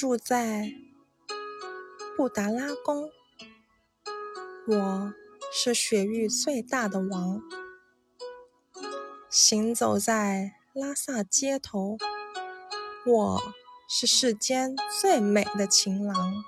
住在布达拉宫。我是雪域最大的王。行走在拉萨街头我是世间最美的情郎。